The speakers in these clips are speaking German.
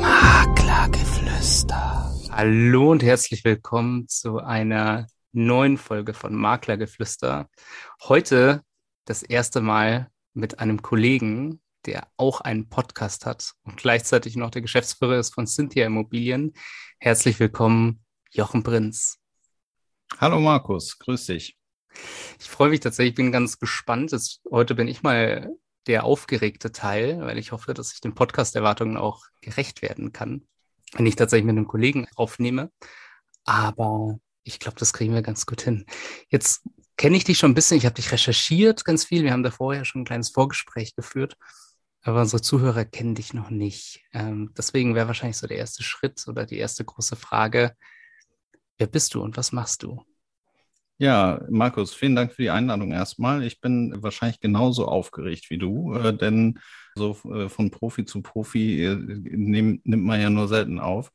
Maklergeflüster. Hallo und herzlich willkommen zu einer neuen Folge von Maklergeflüster. Heute das erste Mal mit einem Kollegen, der auch einen Podcast hat und gleichzeitig noch der Geschäftsführer ist von Cynthia Immobilien. Herzlich willkommen, Jochen Prinz. Hallo Markus, grüß dich. Ich freue mich tatsächlich, bin ganz gespannt. Jetzt, heute bin ich mal der aufgeregte Teil, weil ich hoffe, dass ich den Podcast-Erwartungen auch gerecht werden kann, wenn ich tatsächlich mit einem Kollegen aufnehme. Aber ich glaube, das kriegen wir ganz gut hin. Jetzt kenne ich dich schon ein bisschen, ich habe dich recherchiert ganz viel. Wir haben da vorher schon ein kleines Vorgespräch geführt, aber unsere Zuhörer kennen dich noch nicht. Ähm, deswegen wäre wahrscheinlich so der erste Schritt oder die erste große Frage, wer bist du und was machst du? Ja, Markus, vielen Dank für die Einladung erstmal. Ich bin wahrscheinlich genauso aufgeregt wie du, äh, denn so äh, von Profi zu Profi äh, nimmt man ja nur selten auf.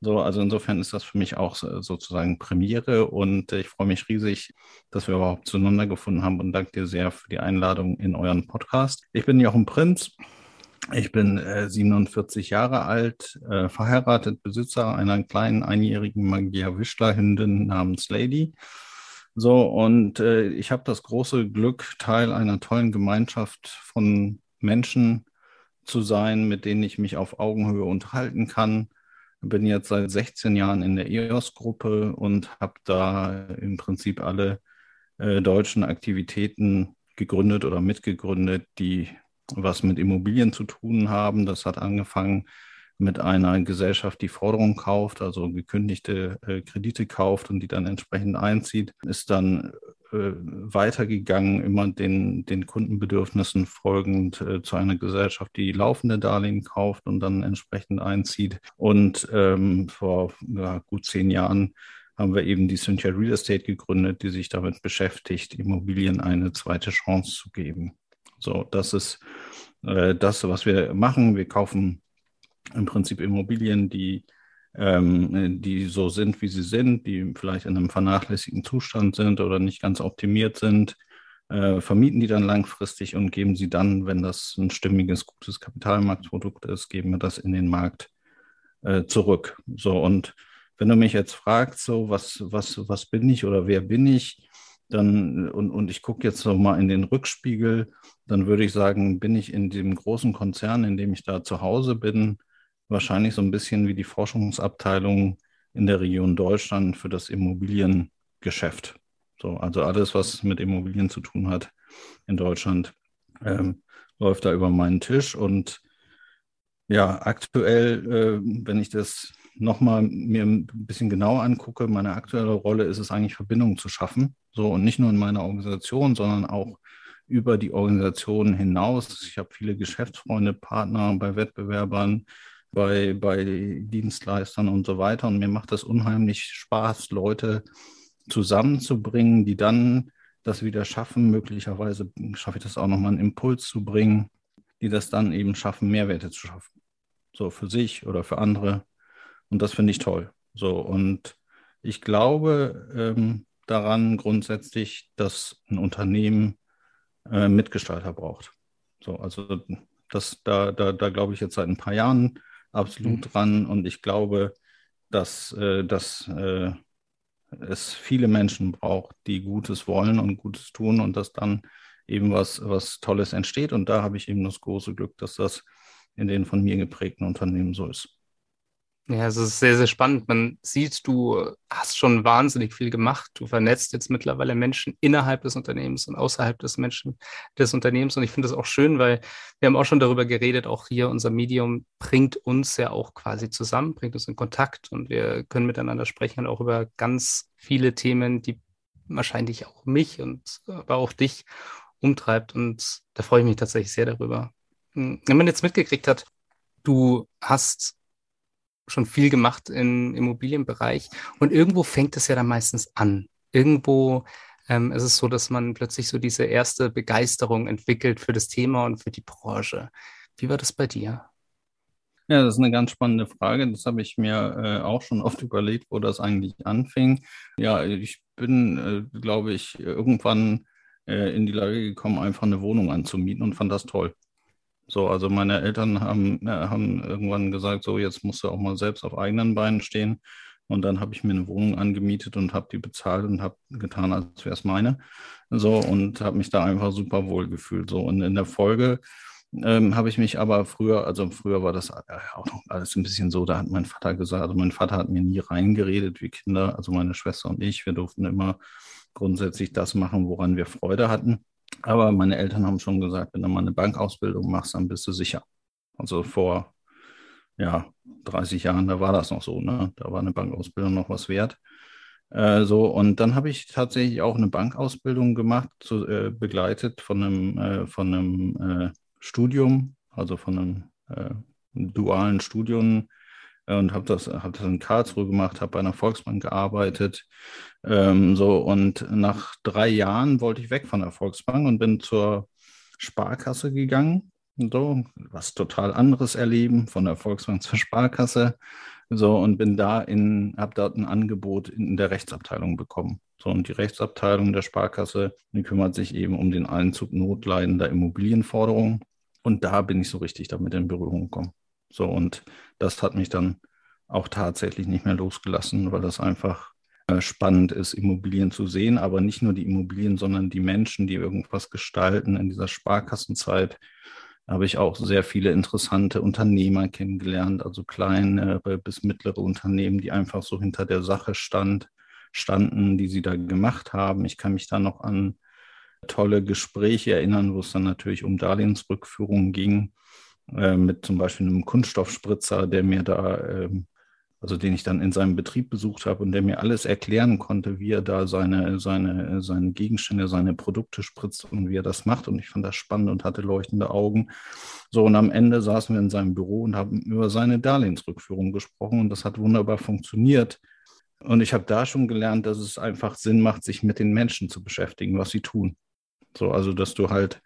So, also insofern ist das für mich auch sozusagen Premiere und ich freue mich riesig, dass wir überhaupt zueinander gefunden haben und danke dir sehr für die Einladung in euren Podcast. Ich bin Jochen Prinz. Ich bin äh, 47 Jahre alt, verheiratet, Besitzer einer kleinen einjährigen Magia-Wischler-Hündin namens Lady. So, und äh, ich habe das große Glück, Teil einer tollen Gemeinschaft von Menschen zu sein, mit denen ich mich auf Augenhöhe unterhalten kann. Bin jetzt seit 16 Jahren in der EOS-Gruppe und habe da im Prinzip alle äh, deutschen Aktivitäten gegründet oder mitgegründet, die was mit Immobilien zu tun haben. Das hat angefangen mit einer Gesellschaft, die Forderungen kauft, also gekündigte äh, Kredite kauft und die dann entsprechend einzieht, ist dann äh, weitergegangen, immer den, den Kundenbedürfnissen folgend äh, zu einer Gesellschaft, die laufende Darlehen kauft und dann entsprechend einzieht. Und ähm, vor ja, gut zehn Jahren haben wir eben die Cynthia Real Estate gegründet, die sich damit beschäftigt, Immobilien eine zweite Chance zu geben. So, das ist äh, das, was wir machen. Wir kaufen im Prinzip Immobilien, die, ähm, die so sind, wie sie sind, die vielleicht in einem vernachlässigten Zustand sind oder nicht ganz optimiert sind, äh, vermieten die dann langfristig und geben sie dann, wenn das ein stimmiges, gutes Kapitalmarktprodukt ist, geben wir das in den Markt äh, zurück. So, und wenn du mich jetzt fragst, so, was, was, was bin ich oder wer bin ich, dann, und, und ich gucke jetzt noch mal in den Rückspiegel, dann würde ich sagen, bin ich in dem großen Konzern, in dem ich da zu Hause bin, wahrscheinlich so ein bisschen wie die Forschungsabteilung in der Region Deutschland für das Immobiliengeschäft. So, also alles, was mit Immobilien zu tun hat in Deutschland, ähm, läuft da über meinen Tisch. Und ja, aktuell, äh, wenn ich das nochmal mir ein bisschen genauer angucke, meine aktuelle Rolle ist es eigentlich, Verbindungen zu schaffen. So, und nicht nur in meiner Organisation, sondern auch über die Organisation hinaus. Ich habe viele Geschäftsfreunde, Partner bei Wettbewerbern, bei, bei Dienstleistern und so weiter. Und mir macht das unheimlich Spaß, Leute zusammenzubringen, die dann das wieder schaffen. Möglicherweise schaffe ich das auch nochmal einen Impuls zu bringen, die das dann eben schaffen, Mehrwerte zu schaffen. So für sich oder für andere. Und das finde ich toll. So, und ich glaube ähm, daran grundsätzlich, dass ein Unternehmen äh, Mitgestalter braucht. So, also das, da, da, da glaube ich jetzt seit ein paar Jahren absolut mhm. dran. Und ich glaube, dass, äh, dass äh, es viele Menschen braucht, die Gutes wollen und Gutes tun und dass dann eben was, was Tolles entsteht. Und da habe ich eben das große Glück, dass das in den von mir geprägten Unternehmen so ist. Ja, es ist sehr, sehr spannend. Man sieht, du hast schon wahnsinnig viel gemacht. Du vernetzt jetzt mittlerweile Menschen innerhalb des Unternehmens und außerhalb des Menschen des Unternehmens. Und ich finde das auch schön, weil wir haben auch schon darüber geredet, auch hier unser Medium bringt uns ja auch quasi zusammen, bringt uns in Kontakt und wir können miteinander sprechen und auch über ganz viele Themen, die wahrscheinlich auch mich und aber auch dich umtreibt. Und da freue ich mich tatsächlich sehr darüber. Wenn man jetzt mitgekriegt hat, du hast schon viel gemacht im Immobilienbereich. Und irgendwo fängt es ja dann meistens an. Irgendwo ähm, ist es so, dass man plötzlich so diese erste Begeisterung entwickelt für das Thema und für die Branche. Wie war das bei dir? Ja, das ist eine ganz spannende Frage. Das habe ich mir äh, auch schon oft überlegt, wo das eigentlich anfing. Ja, ich bin, äh, glaube ich, irgendwann äh, in die Lage gekommen, einfach eine Wohnung anzumieten und fand das toll. So, also meine Eltern haben, haben irgendwann gesagt, so jetzt musst du auch mal selbst auf eigenen Beinen stehen. Und dann habe ich mir eine Wohnung angemietet und habe die bezahlt und habe getan, als wäre es meine. So und habe mich da einfach super wohl gefühlt. So und in der Folge ähm, habe ich mich aber früher, also früher war das auch noch alles ein bisschen so, da hat mein Vater gesagt, also mein Vater hat mir nie reingeredet wie Kinder, also meine Schwester und ich, wir durften immer grundsätzlich das machen, woran wir Freude hatten. Aber meine Eltern haben schon gesagt, wenn du mal eine Bankausbildung machst, dann bist du sicher. Also vor ja, 30 Jahren, da war das noch so, ne? Da war eine Bankausbildung noch was wert. Äh, so, und dann habe ich tatsächlich auch eine Bankausbildung gemacht, zu, äh, begleitet von einem, äh, von einem äh, Studium, also von einem äh, dualen Studium und habe das, hab das in Karlsruhe gemacht, habe bei einer Volksbank gearbeitet. Ähm, so, und nach drei Jahren wollte ich weg von der Volksbank und bin zur Sparkasse gegangen so, was total anderes erleben, von der Volksbank zur Sparkasse. So, und bin da in, habe dort ein Angebot in der Rechtsabteilung bekommen. So, und die Rechtsabteilung der Sparkasse, die kümmert sich eben um den Einzug notleidender Immobilienforderungen. Und da bin ich so richtig damit in Berührung gekommen. So, und das hat mich dann auch tatsächlich nicht mehr losgelassen, weil das einfach äh, spannend ist, Immobilien zu sehen, aber nicht nur die Immobilien, sondern die Menschen, die irgendwas gestalten in dieser Sparkassenzeit, habe ich auch sehr viele interessante Unternehmer kennengelernt, also kleine bis mittlere Unternehmen, die einfach so hinter der Sache stand, standen, die sie da gemacht haben. Ich kann mich da noch an tolle Gespräche erinnern, wo es dann natürlich um Darlehensrückführung ging, äh, mit zum Beispiel einem Kunststoffspritzer, der mir da äh, also den ich dann in seinem Betrieb besucht habe und der mir alles erklären konnte, wie er da seine, seine, seine Gegenstände, seine Produkte spritzt und wie er das macht. Und ich fand das spannend und hatte leuchtende Augen. So, und am Ende saßen wir in seinem Büro und haben über seine Darlehensrückführung gesprochen und das hat wunderbar funktioniert. Und ich habe da schon gelernt, dass es einfach Sinn macht, sich mit den Menschen zu beschäftigen, was sie tun. So, also dass du halt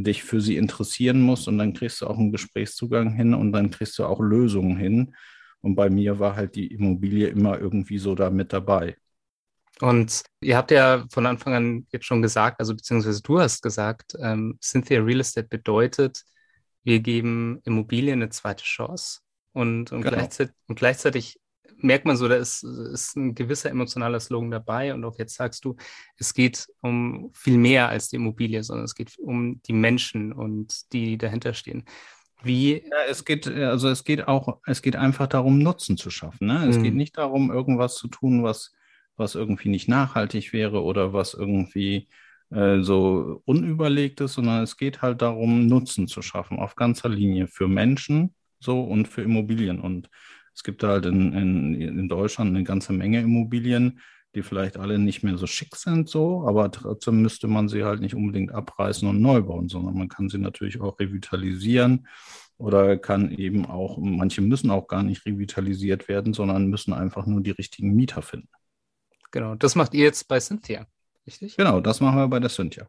dich für sie interessieren musst und dann kriegst du auch einen Gesprächszugang hin und dann kriegst du auch Lösungen hin und bei mir war halt die Immobilie immer irgendwie so da mit dabei. Und ihr habt ja von Anfang an jetzt schon gesagt, also beziehungsweise du hast gesagt, ähm, Cynthia Real Estate bedeutet, wir geben Immobilien eine zweite Chance. Und, und, genau. gleichzeitig, und gleichzeitig merkt man so, da ist, ist ein gewisser emotionaler Slogan dabei. Und auch jetzt sagst du, es geht um viel mehr als die Immobilie, sondern es geht um die Menschen und die dahinter stehen. Wie? Ja, es geht, also es geht auch, es geht einfach darum, Nutzen zu schaffen. Ne? Es mhm. geht nicht darum, irgendwas zu tun, was, was irgendwie nicht nachhaltig wäre oder was irgendwie äh, so unüberlegt ist, sondern es geht halt darum, Nutzen zu schaffen auf ganzer Linie für Menschen so und für Immobilien. Und es gibt halt in, in, in Deutschland eine ganze Menge Immobilien, die vielleicht alle nicht mehr so schick sind, so, aber trotzdem müsste man sie halt nicht unbedingt abreißen und neu bauen, sondern man kann sie natürlich auch revitalisieren oder kann eben auch, manche müssen auch gar nicht revitalisiert werden, sondern müssen einfach nur die richtigen Mieter finden. Genau, das macht ihr jetzt bei Cynthia, richtig? Genau, das machen wir bei der Cynthia.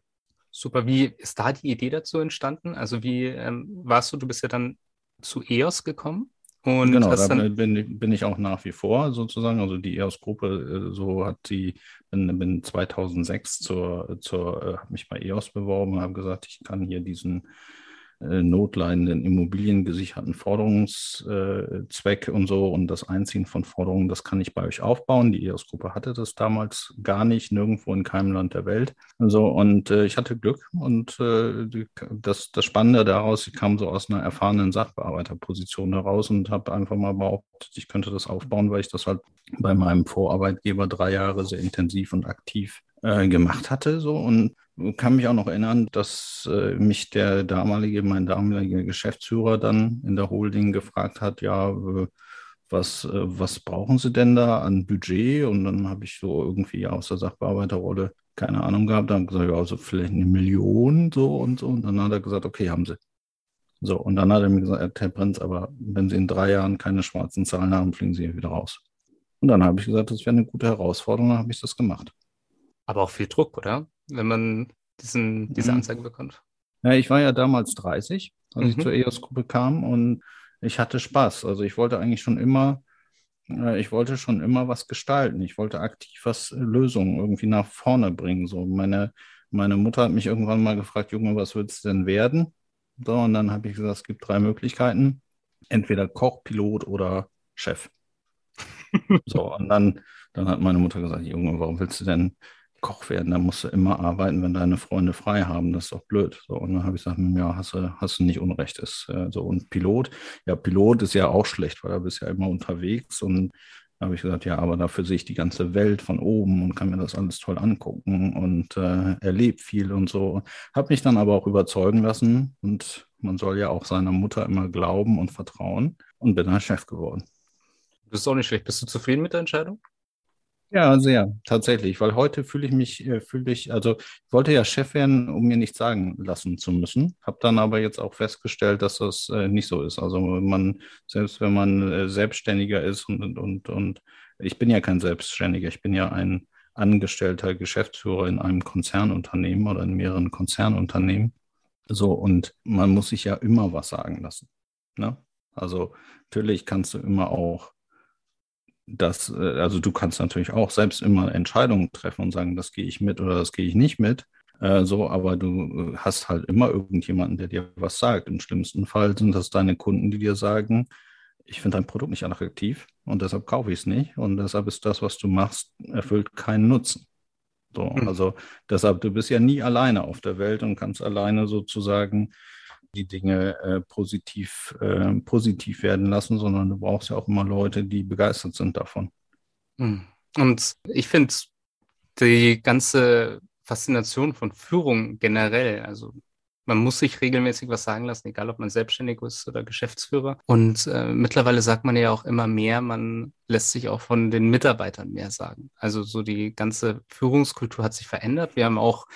Super, wie ist da die Idee dazu entstanden? Also wie ähm, warst du, du bist ja dann zu EOS gekommen? Und genau, da bin, bin, ich auch nach wie vor sozusagen. Also die EOS-Gruppe, äh, so hat die, bin, bin 2006 zur, zur äh, habe mich bei EOS beworben, habe gesagt, ich kann hier diesen äh, notleidenden immobiliengesicherten Forderungszweck und so und das Einziehen von Forderungen, das kann ich bei euch aufbauen. Die EOS-Gruppe hatte das damals gar nicht, nirgendwo in keinem Land der Welt. Also, und äh, ich hatte Glück und äh, das, das Spannende daraus, ich kam so aus einer erfahrenen Sachbearbeiterposition heraus und habe einfach mal behauptet, ich könnte das aufbauen, weil ich das halt bei meinem Vorarbeitgeber drei Jahre sehr intensiv und aktiv äh, gemacht hatte. So und kann mich auch noch erinnern, dass äh, mich der damalige, mein damaliger Geschäftsführer dann in der Holding gefragt hat, ja, äh, was, äh, was brauchen Sie denn da an Budget? Und dann habe ich so irgendwie aus der Sachbearbeiterrolle keine Ahnung gehabt, dann gesagt, ja, also vielleicht eine Million so und so. Und dann hat er gesagt, okay, haben Sie. So, und dann hat er mir gesagt, Herr Prinz, aber wenn Sie in drei Jahren keine schwarzen Zahlen haben, fliegen Sie hier wieder raus. Und dann habe ich gesagt, das wäre eine gute Herausforderung, dann habe ich das gemacht. Aber auch viel Druck, oder? Wenn man diesen, diese mhm. Anzeige bekommt. Ja, ich war ja damals 30, als mhm. ich zur EOS-Gruppe kam und ich hatte Spaß. Also ich wollte eigentlich schon immer, äh, ich wollte schon immer was gestalten. Ich wollte aktiv was äh, Lösungen irgendwie nach vorne bringen. So meine, meine Mutter hat mich irgendwann mal gefragt, Junge, was willst du denn werden? So, und dann habe ich gesagt, es gibt drei Möglichkeiten. Entweder Koch, Pilot oder Chef. so, und dann, dann hat meine Mutter gesagt, Junge, warum willst du denn Koch werden? Da musst du immer arbeiten, wenn deine Freunde frei haben. Das ist doch blöd. So, und dann habe ich gesagt, ja, hast du, hast du nicht Unrecht. Ist, äh, so, und Pilot, ja, Pilot ist ja auch schlecht, weil da bist ja immer unterwegs und da habe ich gesagt, ja, aber dafür sehe ich die ganze Welt von oben und kann mir das alles toll angucken und äh, erlebe viel und so. Habe mich dann aber auch überzeugen lassen und man soll ja auch seiner Mutter immer glauben und vertrauen und bin dann Chef geworden. Das ist auch nicht schlecht. Bist du zufrieden mit der Entscheidung? Ja, sehr, tatsächlich, weil heute fühle ich mich, äh, fühle ich, also ich wollte ja Chef werden, um mir nichts sagen lassen zu müssen, habe dann aber jetzt auch festgestellt, dass das äh, nicht so ist. Also man, selbst wenn man äh, Selbstständiger ist und, und, und ich bin ja kein Selbstständiger, ich bin ja ein angestellter Geschäftsführer in einem Konzernunternehmen oder in mehreren Konzernunternehmen. So, und man muss sich ja immer was sagen lassen. Ne? Also natürlich kannst du immer auch das, äh, also du kannst natürlich auch selbst immer Entscheidungen treffen und sagen, das gehe ich mit oder das gehe ich nicht mit. Äh, so, aber du äh, hast halt immer irgendjemanden, der dir was sagt. Im schlimmsten Fall sind das deine Kunden, die dir sagen, ich finde dein Produkt nicht attraktiv und deshalb kaufe ich es nicht und deshalb ist das, was du machst, erfüllt keinen Nutzen. So, hm. also deshalb, du bist ja nie alleine auf der Welt und kannst alleine sozusagen die Dinge äh, positiv, äh, positiv werden lassen, sondern du brauchst ja auch immer Leute, die begeistert sind davon. Hm. Und ich finde die ganze Faszination von Führung generell, also man muss sich regelmäßig was sagen lassen, egal ob man selbstständig ist oder Geschäftsführer. Und äh, mittlerweile sagt man ja auch immer mehr, man lässt sich auch von den Mitarbeitern mehr sagen. Also so die ganze Führungskultur hat sich verändert. Wir haben auch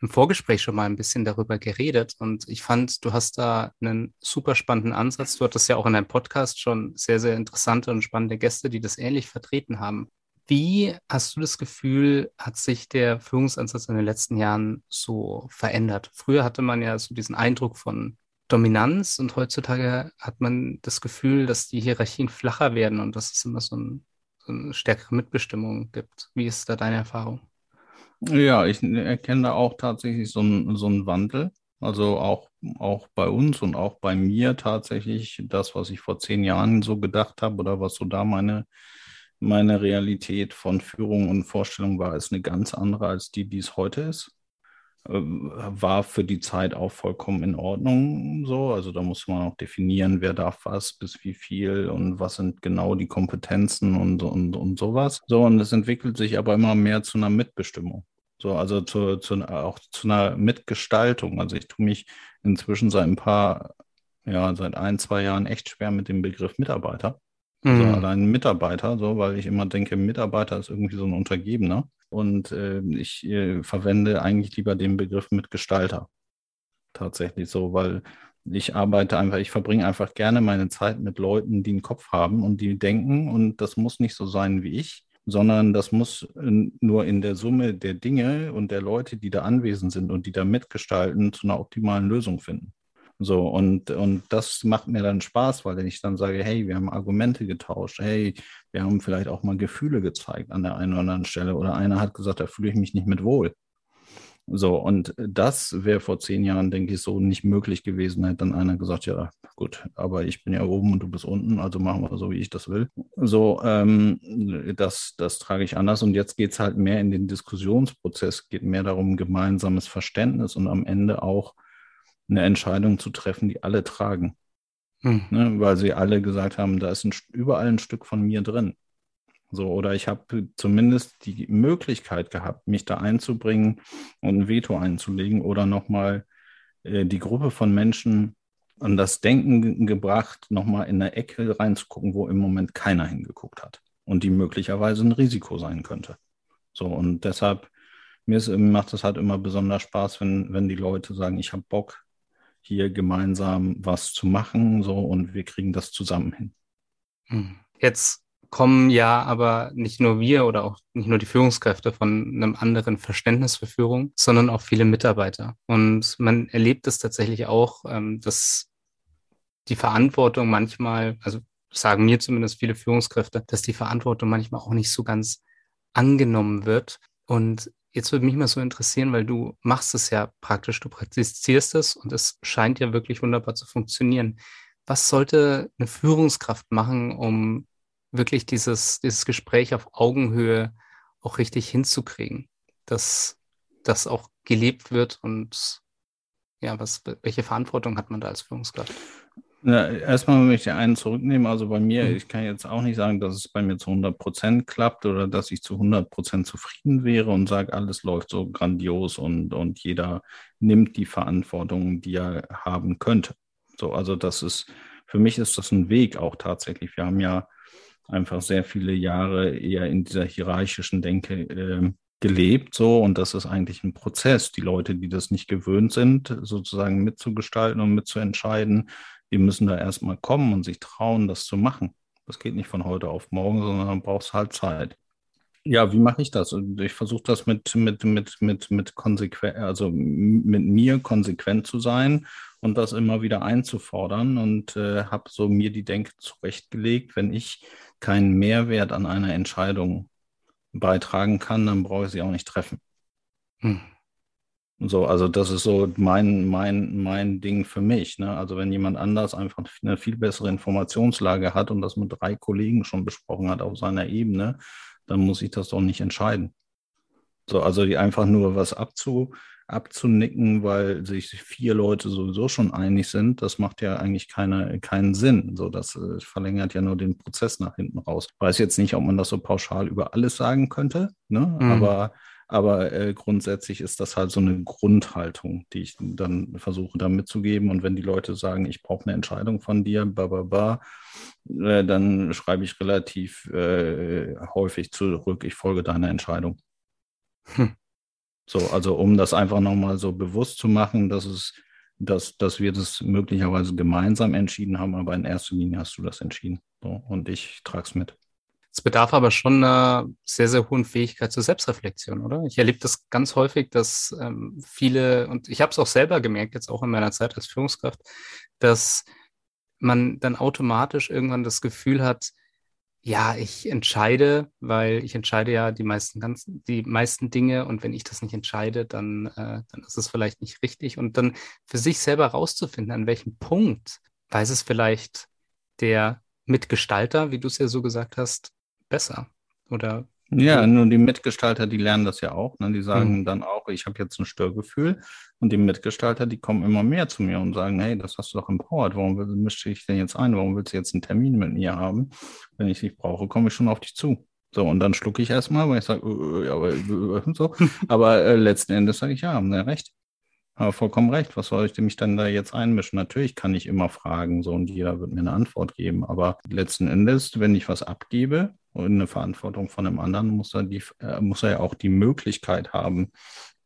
im Vorgespräch schon mal ein bisschen darüber geredet und ich fand, du hast da einen super spannenden Ansatz. Du hattest ja auch in deinem Podcast schon sehr, sehr interessante und spannende Gäste, die das ähnlich vertreten haben. Wie hast du das Gefühl, hat sich der Führungsansatz in den letzten Jahren so verändert? Früher hatte man ja so diesen Eindruck von Dominanz und heutzutage hat man das Gefühl, dass die Hierarchien flacher werden und dass es immer so, ein, so eine stärkere Mitbestimmung gibt. Wie ist da deine Erfahrung? Ja, ich erkenne da auch tatsächlich so einen, so einen Wandel. Also auch, auch bei uns und auch bei mir tatsächlich das, was ich vor zehn Jahren so gedacht habe oder was so da meine, meine Realität von Führung und Vorstellung war, ist eine ganz andere als die, die es heute ist. Ähm, war für die Zeit auch vollkommen in Ordnung so. Also da muss man auch definieren, wer darf was, bis wie viel und was sind genau die Kompetenzen und, und, und sowas. So, und es entwickelt sich aber immer mehr zu einer Mitbestimmung. So, also zu, zu, auch zu einer Mitgestaltung. Also ich tue mich inzwischen seit ein paar, ja, seit ein, zwei Jahren echt schwer mit dem Begriff Mitarbeiter. Also mhm. allein Mitarbeiter, so, weil ich immer denke, Mitarbeiter ist irgendwie so ein Untergebener. Und äh, ich äh, verwende eigentlich lieber den Begriff Mitgestalter. Tatsächlich so, weil ich arbeite einfach, ich verbringe einfach gerne meine Zeit mit Leuten, die einen Kopf haben und die denken. Und das muss nicht so sein wie ich, sondern das muss äh, nur in der Summe der Dinge und der Leute, die da anwesend sind und die da mitgestalten, zu einer optimalen Lösung finden. So, und, und das macht mir dann Spaß, weil ich dann sage, hey, wir haben Argumente getauscht, hey, wir haben vielleicht auch mal Gefühle gezeigt an der einen oder anderen Stelle. Oder einer hat gesagt, da fühle ich mich nicht mit wohl. So, und das wäre vor zehn Jahren, denke ich, so nicht möglich gewesen. Hätte dann einer gesagt, ja, gut, aber ich bin ja oben und du bist unten, also machen wir so, wie ich das will. So, ähm, das, das trage ich anders. Und jetzt geht es halt mehr in den Diskussionsprozess, geht mehr darum, gemeinsames Verständnis und am Ende auch eine Entscheidung zu treffen, die alle tragen. Hm. Ne, weil sie alle gesagt haben, da ist ein, überall ein Stück von mir drin. So, oder ich habe zumindest die Möglichkeit gehabt, mich da einzubringen und ein Veto einzulegen oder nochmal äh, die Gruppe von Menschen an das Denken gebracht, nochmal in eine Ecke reinzugucken, wo im Moment keiner hingeguckt hat und die möglicherweise ein Risiko sein könnte. So, und deshalb, mir ist, macht es halt immer besonders Spaß, wenn, wenn die Leute sagen, ich habe Bock, hier gemeinsam was zu machen, so und wir kriegen das zusammen hin. Hm. Jetzt kommen ja aber nicht nur wir oder auch nicht nur die Führungskräfte von einem anderen Verständnis für Führung, sondern auch viele Mitarbeiter. Und man erlebt es tatsächlich auch, ähm, dass die Verantwortung manchmal, also sagen mir zumindest viele Führungskräfte, dass die Verantwortung manchmal auch nicht so ganz angenommen wird. Und Jetzt würde mich mal so interessieren, weil du machst es ja praktisch, du praktizierst es und es scheint ja wirklich wunderbar zu funktionieren. Was sollte eine Führungskraft machen, um wirklich dieses, dieses Gespräch auf Augenhöhe auch richtig hinzukriegen, dass das auch gelebt wird und ja, was, welche Verantwortung hat man da als Führungskraft? Ja, erstmal möchte ich einen zurücknehmen. Also bei mir, ich kann jetzt auch nicht sagen, dass es bei mir zu 100 Prozent klappt oder dass ich zu 100 Prozent zufrieden wäre und sage, alles läuft so grandios und, und jeder nimmt die Verantwortung, die er haben könnte. So, also das ist, für mich ist das ein Weg auch tatsächlich. Wir haben ja einfach sehr viele Jahre eher in dieser hierarchischen Denke äh, gelebt, so und das ist eigentlich ein Prozess. Die Leute, die das nicht gewöhnt sind, sozusagen mitzugestalten und mitzuentscheiden, die müssen da erstmal kommen und sich trauen, das zu machen. Das geht nicht von heute auf morgen, sondern dann brauchst halt Zeit. Ja, wie mache ich das? Ich versuche das mit, mit, mit, mit, mit konsequent, also mit mir konsequent zu sein und das immer wieder einzufordern und äh, habe so mir die Denke zurechtgelegt, wenn ich keinen Mehrwert an einer Entscheidung beitragen kann, dann brauche ich sie auch nicht treffen. Hm. So, also das ist so mein, mein, mein Ding für mich. Ne? Also wenn jemand anders einfach eine viel bessere Informationslage hat und das mit drei Kollegen schon besprochen hat auf seiner Ebene, dann muss ich das doch nicht entscheiden. So, also die einfach nur was abzu, abzunicken, weil sich vier Leute sowieso schon einig sind, das macht ja eigentlich keine, keinen Sinn. So, das äh, verlängert ja nur den Prozess nach hinten raus. Weiß jetzt nicht, ob man das so pauschal über alles sagen könnte, ne? Mhm. aber aber äh, grundsätzlich ist das halt so eine Grundhaltung, die ich dann versuche da mitzugeben. Und wenn die Leute sagen, ich brauche eine Entscheidung von dir, ba, ba, ba, äh, dann schreibe ich relativ äh, häufig zurück, ich folge deiner Entscheidung. Hm. So, also um das einfach nochmal so bewusst zu machen, dass es, dass, dass wir das möglicherweise gemeinsam entschieden haben, aber in erster Linie hast du das entschieden. So, und ich trage es mit. Es bedarf aber schon einer sehr, sehr hohen Fähigkeit zur Selbstreflexion, oder? Ich erlebe das ganz häufig, dass ähm, viele, und ich habe es auch selber gemerkt, jetzt auch in meiner Zeit als Führungskraft, dass man dann automatisch irgendwann das Gefühl hat, ja, ich entscheide, weil ich entscheide ja die meisten ganzen, die meisten Dinge und wenn ich das nicht entscheide, dann, äh, dann ist es vielleicht nicht richtig. Und dann für sich selber rauszufinden, an welchem Punkt weiß es vielleicht der Mitgestalter, wie du es ja so gesagt hast, besser. Oder ja, nur die Mitgestalter, die lernen das ja auch. Ne? Die sagen mhm. dann auch, ich habe jetzt ein Störgefühl. Und die Mitgestalter, die kommen immer mehr zu mir und sagen, hey, das hast du doch empowert. Warum mische ich denn jetzt ein? Warum willst du jetzt einen Termin mit mir haben? Wenn ich dich brauche, komme ich schon auf dich zu. So, und dann schlucke ich erstmal, weil ich sage, äh, ja, aber, äh, so. aber äh, letzten Endes sage ich, ja, haben Sie recht. Aber vollkommen recht. Was soll ich mich dann da jetzt einmischen? Natürlich kann ich immer fragen, so, und jeder wird mir eine Antwort geben. Aber letzten Endes, wenn ich was abgebe, und eine Verantwortung von einem anderen, muss er, die, äh, muss er ja auch die Möglichkeit haben,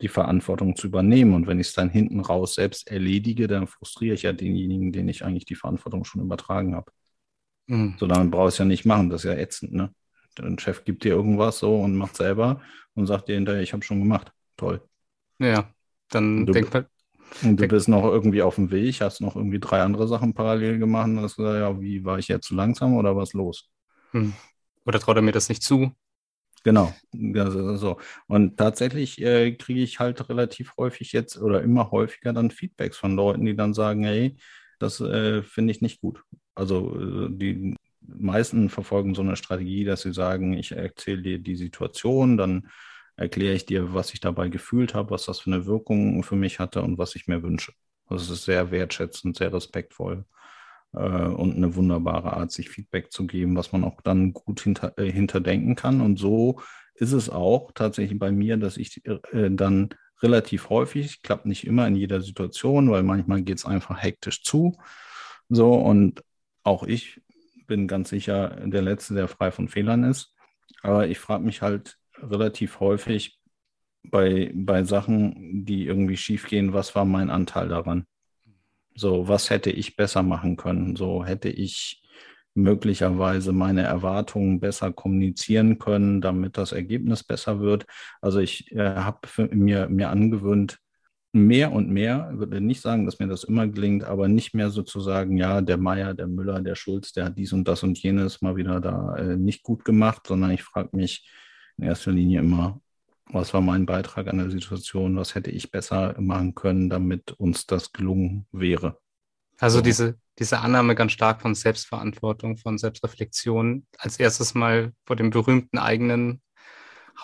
die Verantwortung zu übernehmen. Und wenn ich es dann hinten raus selbst erledige, dann frustriere ich ja denjenigen, den ich eigentlich die Verantwortung schon übertragen habe. Mhm. So, dann brauche ich es ja nicht machen, das ist ja ätzend, ne? Ein Chef gibt dir irgendwas so und macht selber und sagt dir hinterher, ich habe schon gemacht. Toll. Ja, dann denkt man. Und du bist noch irgendwie auf dem Weg, hast noch irgendwie drei andere Sachen parallel gemacht und hast gesagt, ja, wie war ich jetzt zu langsam oder was los? Hm. Oder traut er mir das nicht zu? Genau, also, so. Und tatsächlich äh, kriege ich halt relativ häufig jetzt oder immer häufiger dann Feedbacks von Leuten, die dann sagen, hey, das äh, finde ich nicht gut. Also äh, die meisten verfolgen so eine Strategie, dass sie sagen, ich erzähle dir die Situation, dann erkläre ich dir, was ich dabei gefühlt habe, was das für eine Wirkung für mich hatte und was ich mir wünsche. Das ist sehr wertschätzend, sehr respektvoll äh, und eine wunderbare Art, sich Feedback zu geben, was man auch dann gut hinter, äh, hinterdenken kann. Und so ist es auch tatsächlich bei mir, dass ich äh, dann relativ häufig, klappt nicht immer in jeder Situation, weil manchmal geht es einfach hektisch zu. So, und auch ich bin ganz sicher der Letzte, der frei von Fehlern ist. Aber ich frage mich halt relativ häufig bei, bei Sachen, die irgendwie schiefgehen, was war mein Anteil daran? So, was hätte ich besser machen können? So, hätte ich möglicherweise meine Erwartungen besser kommunizieren können, damit das Ergebnis besser wird. Also ich äh, habe mir, mir angewöhnt, mehr und mehr, ich würde nicht sagen, dass mir das immer gelingt, aber nicht mehr sozusagen, ja, der Meier, der Müller, der Schulz, der hat dies und das und jenes mal wieder da äh, nicht gut gemacht, sondern ich frage mich in erster Linie immer, Was war mein Beitrag an der Situation? Was hätte ich besser machen können, damit uns das gelungen wäre? Also so. diese, diese Annahme ganz stark von Selbstverantwortung, von Selbstreflexion, als erstes mal vor dem berühmten eigenen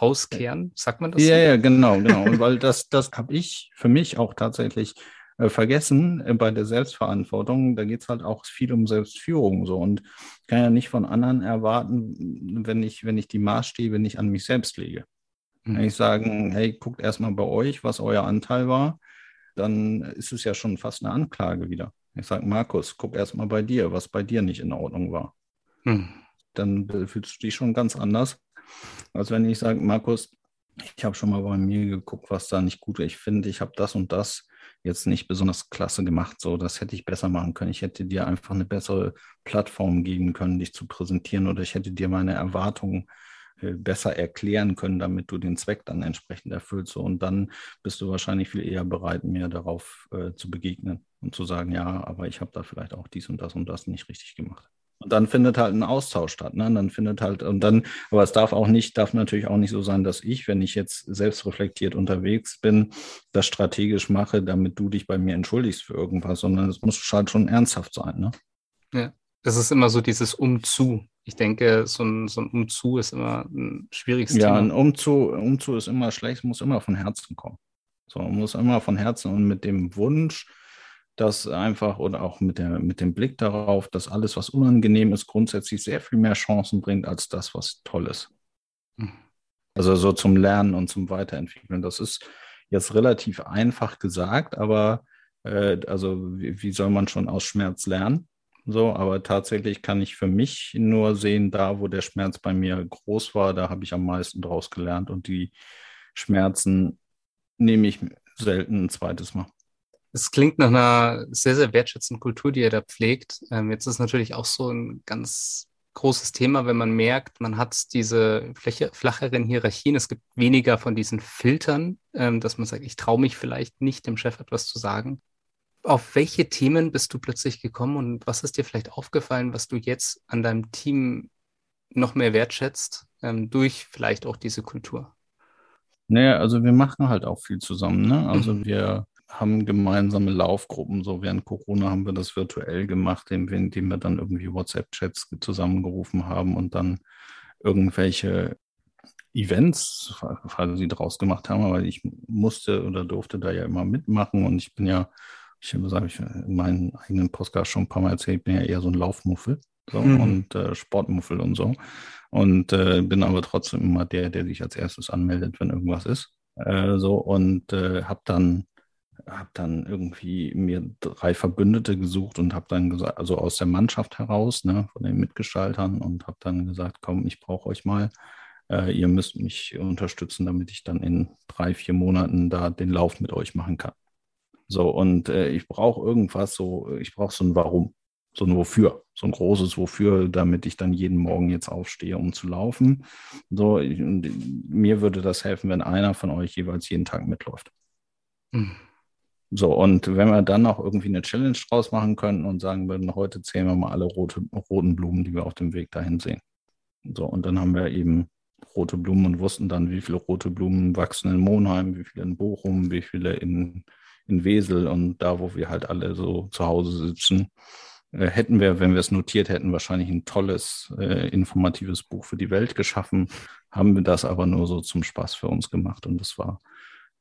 Haus kehren, sagt man das? Ja, so? ja, genau, genau. Und weil das, das habe ich für mich auch tatsächlich äh, vergessen äh, bei der Selbstverantwortung. Da geht es halt auch viel um Selbstführung so. Und ich kann ja nicht von anderen erwarten, wenn ich, wenn ich die Maßstäbe nicht an mich selbst lege. Mhm. Wenn ich sage, hey, guckt erstmal bei euch, was euer Anteil war, dann ist es ja schon fast eine Anklage wieder. Ich sage, Markus, guck erstmal bei dir, was bei dir nicht in Ordnung war. Mhm. Dann fühlst du dich schon ganz anders, als wenn ich sage, Markus, ich habe schon mal bei mir geguckt, was da nicht gut ist. Ich finde, ich habe das und das jetzt nicht besonders klasse gemacht. So, das hätte ich besser machen können. Ich hätte dir einfach eine bessere Plattform geben können, dich zu präsentieren, oder ich hätte dir meine Erwartungen äh, besser erklären können, damit du den Zweck dann entsprechend erfüllst. So, und dann bist du wahrscheinlich viel eher bereit, mir darauf äh, zu begegnen und zu sagen, ja, aber ich habe da vielleicht auch dies und das und das nicht richtig gemacht. Und dann findet halt ein Austausch statt. Ne? dann findet halt, und dann, aber es darf auch nicht, darf natürlich auch nicht so sein, dass ich, wenn ich jetzt selbstreflektiert unterwegs bin, das strategisch mache, damit du dich bei mir entschuldigst für irgendwas, sondern es muss halt schon ernsthaft sein. Ne? Ja, es ist immer so dieses Umzu. Ich denke, so ein, so ein Umzu ist immer ein schwieriges ja, Thema. Ja, ein Umzu, Umzu ist immer schlecht, muss immer von Herzen kommen. So, muss immer von Herzen und mit dem Wunsch, dass einfach oder auch mit, der, mit dem Blick darauf, dass alles, was unangenehm ist, grundsätzlich sehr viel mehr Chancen bringt als das, was toll ist. Mhm. Also so zum Lernen und zum Weiterentwickeln. Das ist jetzt relativ einfach gesagt, aber äh, also wie, wie, soll man schon aus Schmerz lernen? So, aber tatsächlich kann ich für mich nur sehen, da wo der Schmerz bei mir groß war, da habe ich am meisten draus gelernt und die Schmerzen nehme ich selten ein zweites Mal. Es klingt nach einer sehr, sehr wertschätzenden Kultur, die ihr da pflegt. Ähm, jetzt ist natürlich auch so ein ganz großes Thema, wenn man merkt, man hat diese Fläche, flacheren Hierarchien, es gibt weniger von diesen Filtern, ähm, dass man sagt, ich traue mich vielleicht nicht, dem Chef etwas zu sagen. Auf welche Themen bist du plötzlich gekommen und was ist dir vielleicht aufgefallen, was du jetzt an deinem Team noch mehr wertschätzt, ähm, durch vielleicht auch diese Kultur? Naja, also wir machen halt auch viel zusammen. Ne? Also mhm. wir haben gemeinsame Laufgruppen. So während Corona haben wir das virtuell gemacht, indem wir dann irgendwie WhatsApp-Chats zusammengerufen haben und dann irgendwelche Events quasi draus gemacht haben. Aber ich musste oder durfte da ja immer mitmachen und ich bin ja, ich habe gesagt, ich in meinen eigenen Podcast schon ein paar Mal erzählt, ich bin ja eher so ein Laufmuffel so, mhm. und äh, Sportmuffel und so. Und äh, bin aber trotzdem immer der, der sich als erstes anmeldet, wenn irgendwas ist. Äh, so und äh, habe dann habe dann irgendwie mir drei Verbündete gesucht und habe dann gesagt, also aus der Mannschaft heraus, ne, von den Mitgestaltern und habe dann gesagt, komm, ich brauche euch mal. Äh, ihr müsst mich unterstützen, damit ich dann in drei, vier Monaten da den Lauf mit euch machen kann. So, und äh, ich brauche irgendwas, so, ich brauche so ein Warum, so ein Wofür, so ein großes Wofür, damit ich dann jeden Morgen jetzt aufstehe, um zu laufen. So, ich, mir würde das helfen, wenn einer von euch jeweils jeden Tag mitläuft. Mhm. So, und wenn wir dann noch irgendwie eine Challenge draus machen könnten und sagen würden, heute zählen wir mal alle rote, roten Blumen, die wir auf dem Weg dahin sehen. So, und dann haben wir eben rote Blumen und wussten dann, wie viele rote Blumen wachsen in Monheim, wie viele in Bochum, wie viele in, in Wesel und da, wo wir halt alle so zu Hause sitzen, äh, hätten wir, wenn wir es notiert hätten, wahrscheinlich ein tolles, äh, informatives Buch für die Welt geschaffen. Haben wir das aber nur so zum Spaß für uns gemacht und das war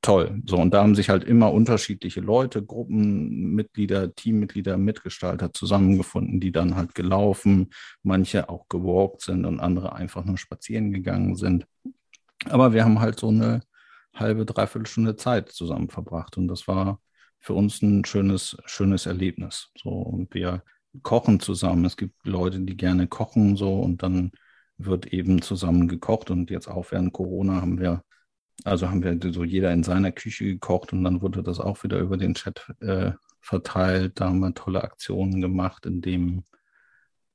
toll. So, und da haben sich halt immer unterschiedliche Leute, Gruppenmitglieder, Teammitglieder, Mitgestalter zusammengefunden, die dann halt gelaufen, manche auch gewalkt sind und andere einfach nur spazieren gegangen sind. Aber wir haben halt so eine halbe, dreiviertel Stunde Zeit zusammen verbracht und das war für uns ein schönes, schönes Erlebnis. So, und wir kochen zusammen. Es gibt Leute, die gerne kochen so und dann wird eben zusammen gekocht und jetzt auch während Corona haben wir also haben wir so jeder in seiner Küche gekocht und dann wurde das auch wieder über den Chat äh, verteilt. Da haben wir tolle Aktionen gemacht, indem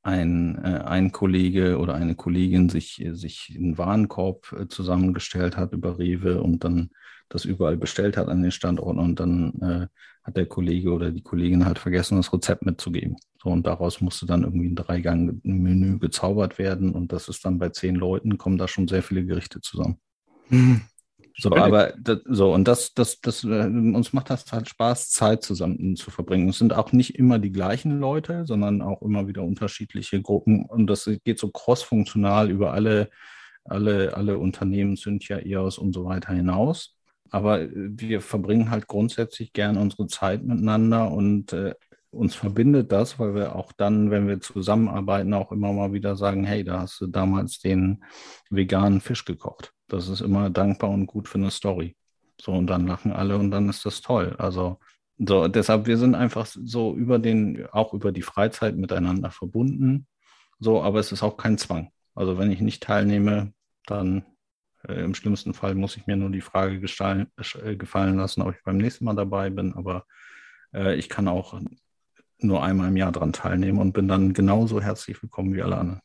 ein, äh, ein Kollege oder eine Kollegin sich, sich einen Warenkorb äh, zusammengestellt hat über Rewe und dann das überall bestellt hat an den Standorten und dann äh, hat der Kollege oder die Kollegin halt vergessen, das Rezept mitzugeben. So und daraus musste dann irgendwie ein Dreigang-Menü gezaubert werden und das ist dann bei zehn Leuten, kommen da schon sehr viele Gerichte zusammen. So, aber das, so, und das, das, das, äh, uns macht das halt Spaß, Zeit zusammen zu verbringen. Es sind auch nicht immer die gleichen Leute, sondern auch immer wieder unterschiedliche Gruppen. Und das geht so crossfunktional über alle, alle, alle Unternehmen, sind ja EOS und so weiter hinaus. Aber wir verbringen halt grundsätzlich gern unsere Zeit miteinander und äh, uns verbindet das, weil wir auch dann, wenn wir zusammenarbeiten, auch immer mal wieder sagen, hey, da hast du damals den veganen Fisch gekocht. Das ist immer dankbar und gut für eine Story. So, und dann lachen alle und dann ist das toll. Also, so, deshalb, wir sind einfach so über den, auch über die Freizeit miteinander verbunden. So, aber es ist auch kein Zwang. Also, wenn ich nicht teilnehme, dann äh, im schlimmsten Fall muss ich mir nur die Frage äh, gefallen lassen, ob ich beim nächsten Mal dabei bin. Aber äh, ich kann auch nur einmal im Jahr daran teilnehmen und bin dann genauso herzlich willkommen wie alle anderen.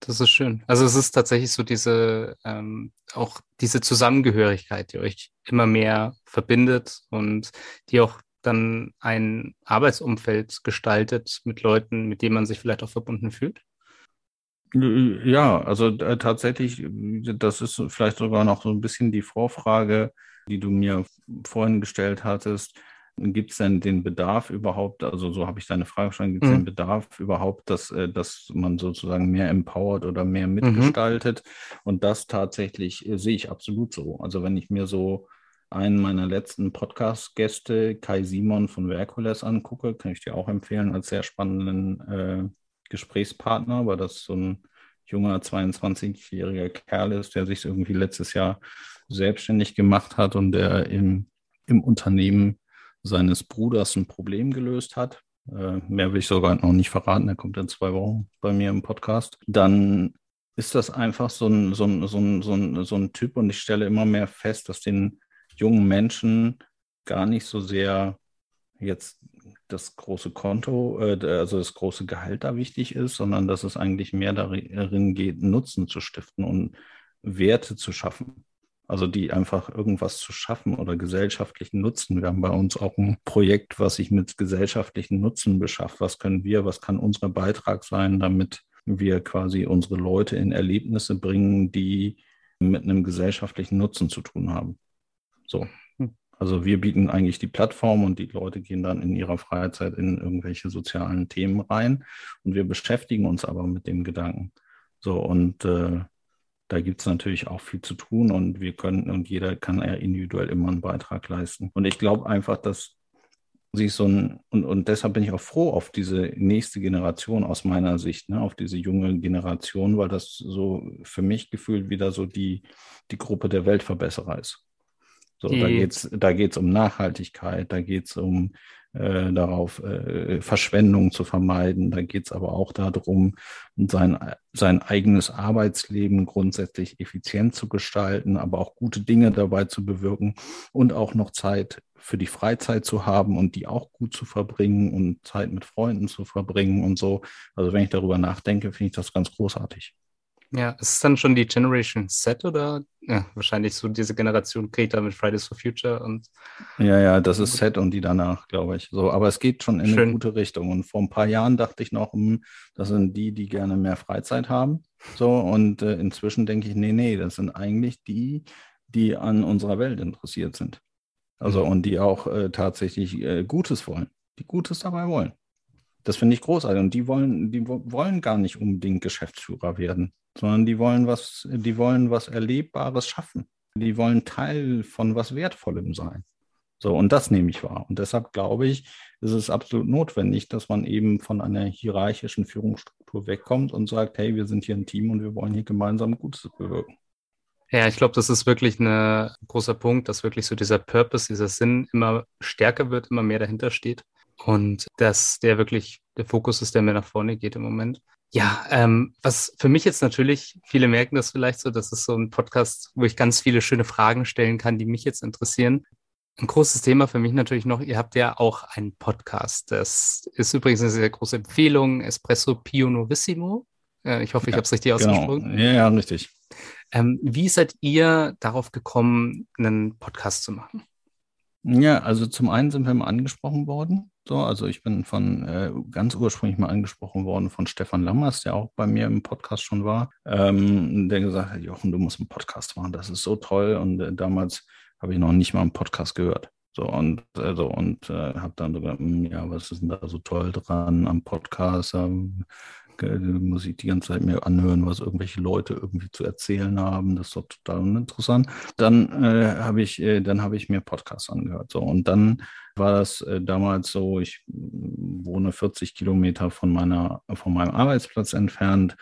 Das ist schön. Also es ist tatsächlich so diese, ähm, auch diese Zusammengehörigkeit, die euch immer mehr verbindet und die auch dann ein Arbeitsumfeld gestaltet mit Leuten, mit denen man sich vielleicht auch verbunden fühlt? Ja, also äh, tatsächlich, das ist vielleicht sogar noch so ein bisschen die Vorfrage, die du mir vorhin gestellt hattest. Gibt es denn den Bedarf überhaupt, also so habe ich deine Frage schon, gibt es mhm. den Bedarf überhaupt, dass, äh, dass man sozusagen mehr empowert oder mehr mhm. mitgestaltet? Mhm. Und das tatsächlich äh, sehe ich absolut so. Also wenn ich mir so einen meiner letzten Podcast-Gäste, Kai Simon von Verkules, angucke, kann ich dir auch empfehlen als sehr spannenden äh, Gesprächspartner, weil das so ein junger 22-jähriger Kerl ist, der sich irgendwie letztes Jahr selbstständig gemacht hat und der im, im Unternehmen seines Bruders ein Problem gelöst hat. Äh, mehr will ich sogar noch nicht verraten, er kommt in zwei Wochen bei mir im Podcast. Dann ist das einfach so ein, so ein, so ein, so ein, so ein Typ und ich stelle immer mehr fest, dass den jungen Menschen gar nicht so sehr jetzt das große Konto, äh, also das große Gehalt da wichtig ist, sondern dass es eigentlich mehr darin geht, Nutzen zu stiften und Werte zu schaffen. Also die einfach irgendwas zu schaffen oder gesellschaftlichen Nutzen. Wir haben bei uns auch ein Projekt, was sich mit gesellschaftlichen Nutzen beschafft. Was können wir, was kann unser Beitrag sein, damit wir quasi unsere Leute in Erlebnisse bringen, die mit einem gesellschaftlichen Nutzen zu tun haben. So. Hm. Also wir bieten eigentlich die Plattform und die Leute gehen dann in ihrer Freizeit in irgendwelche sozialen Themen rein und wir beschäftigen uns aber mit dem Gedanken. So und äh, da gibt es natürlich auch viel zu tun und wir können und jeder kann ja individuell immer einen Beitrag leisten. Und ich glaube einfach, dass sich so ein, und, und deshalb bin ich auch froh auf diese nächste Generation aus meiner Sicht, ne, auf diese junge Generation, weil das so für mich gefühlt wieder so die, die Gruppe der Weltverbesserer ist. So, da geht es da geht's um Nachhaltigkeit, da geht es um äh, darauf, äh, Verschwendung zu vermeiden. Da geht es aber auch darum, sein, sein eigenes Arbeitsleben grundsätzlich effizient zu gestalten, aber auch gute Dinge dabei zu bewirken und auch noch Zeit für die Freizeit zu haben und die auch gut zu verbringen und Zeit mit Freunden zu verbringen und so. Also wenn ich darüber nachdenke, finde ich das ganz großartig. Ja, ist es dann schon die Generation Z oder ja, wahrscheinlich so diese Generation Greta mit Fridays for Future und. Ja, ja, das ist Z und die danach, glaube ich. So, aber es geht schon in Schön. eine gute Richtung. Und vor ein paar Jahren dachte ich noch, hm, das sind die, die gerne mehr Freizeit haben. So, und äh, inzwischen denke ich, nee, nee, das sind eigentlich die, die an unserer Welt interessiert sind. Also, mhm. und die auch äh, tatsächlich äh, Gutes wollen, die Gutes dabei wollen. Das finde ich großartig. Und die wollen, die wollen gar nicht unbedingt Geschäftsführer werden sondern die wollen was, die wollen was Erlebbares schaffen. Die wollen Teil von was Wertvollem sein. So, und das nehme ich wahr. Und deshalb glaube ich, ist es absolut notwendig, dass man eben von einer hierarchischen Führungsstruktur wegkommt und sagt, hey, wir sind hier ein Team und wir wollen hier gemeinsam Gutes bewirken. Ja, ich glaube, das ist wirklich ein großer Punkt, dass wirklich so dieser Purpose, dieser Sinn immer stärker wird, immer mehr dahinter steht. Und dass der wirklich der Fokus ist, der mehr nach vorne geht im Moment. Ja, ähm, was für mich jetzt natürlich, viele merken das vielleicht so, das ist so ein Podcast, wo ich ganz viele schöne Fragen stellen kann, die mich jetzt interessieren. Ein großes Thema für mich natürlich noch, ihr habt ja auch einen Podcast. Das ist übrigens eine sehr große Empfehlung, Espresso Pio Novissimo. Äh, ich hoffe, ich ja, habe es richtig genau. ausgesprochen. Ja, ja, richtig. Ähm, wie seid ihr darauf gekommen, einen Podcast zu machen? Ja, also zum einen sind wir mal angesprochen worden So, also ich bin von äh, ganz ursprünglich mal angesprochen worden von Stefan Lammers, der auch bei mir im Podcast schon war, ähm, der gesagt hat, Jochen, du musst einen Podcast machen, das ist so toll. Und äh, damals habe ich noch nicht mal einen Podcast gehört. So und also und äh, habe dann so gedacht, hm, ja, was ist denn da so toll dran am Podcast? Ähm, muss ich die ganze Zeit mir anhören, was irgendwelche Leute irgendwie zu erzählen haben. Das ist doch total uninteressant. Dann äh, habe ich, äh, dann habe ich mir Podcasts angehört. So und dann war das äh, damals so. Ich wohne 40 Kilometer von meiner, von meinem Arbeitsplatz entfernt.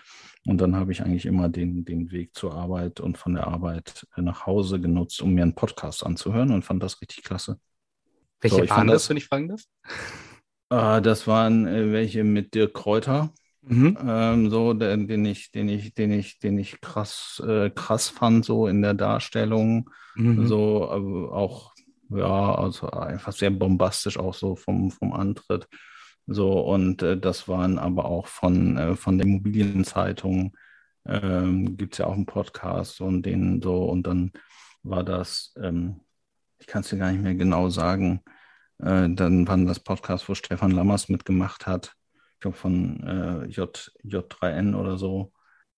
Und dann habe ich eigentlich immer den, den Weg zur Arbeit und von der Arbeit nach Hause genutzt, um mir einen Podcast anzuhören und fand das richtig klasse. Welche so, waren das, wenn ich fragen darf? Äh, das waren äh, welche mit Dirk Kräuter. Mhm. Ähm, so, den, den, ich, den ich, den ich, den ich krass, äh, krass fand, so in der Darstellung. Mhm. So, auch, ja, also einfach sehr bombastisch, auch so vom, vom Antritt. So, und äh, das waren aber auch von, äh, von der Immobilienzeitung, ähm, gibt es ja auch einen Podcast und den so, und dann war das, ähm, ich kann es dir gar nicht mehr genau sagen, äh, dann waren das Podcast, wo Stefan Lammers mitgemacht hat glaube von äh, J, J3N oder so,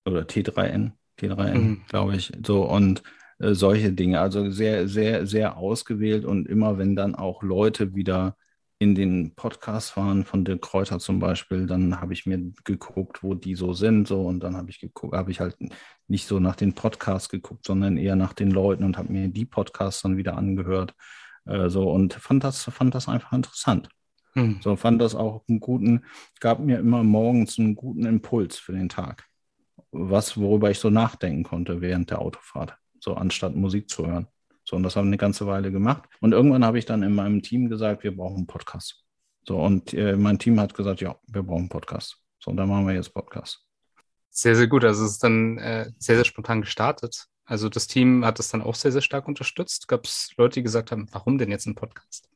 oder T3N, T3N, mhm. glaube ich. So und äh, solche Dinge. Also sehr, sehr, sehr ausgewählt und immer wenn dann auch Leute wieder in den Podcast waren, von der Kräuter zum Beispiel, dann habe ich mir geguckt, wo die so sind, so und dann habe ich geguckt, habe ich halt nicht so nach den Podcasts geguckt, sondern eher nach den Leuten und habe mir die Podcasts dann wieder angehört, äh, so und fand das, fand das einfach interessant. Hm. So fand das auch einen guten, gab mir immer morgens einen guten Impuls für den Tag. Was, worüber ich so nachdenken konnte während der Autofahrt. So anstatt Musik zu hören. So, und das haben wir eine ganze Weile gemacht. Und irgendwann habe ich dann in meinem Team gesagt, wir brauchen einen Podcast. So, und äh, mein Team hat gesagt, ja, wir brauchen einen Podcast. So, und dann machen wir jetzt Podcast. Sehr, sehr gut. Also es ist dann äh, sehr, sehr spontan gestartet. Also das Team hat das dann auch sehr, sehr stark unterstützt. Gab es Leute, die gesagt haben, warum denn jetzt ein Podcast?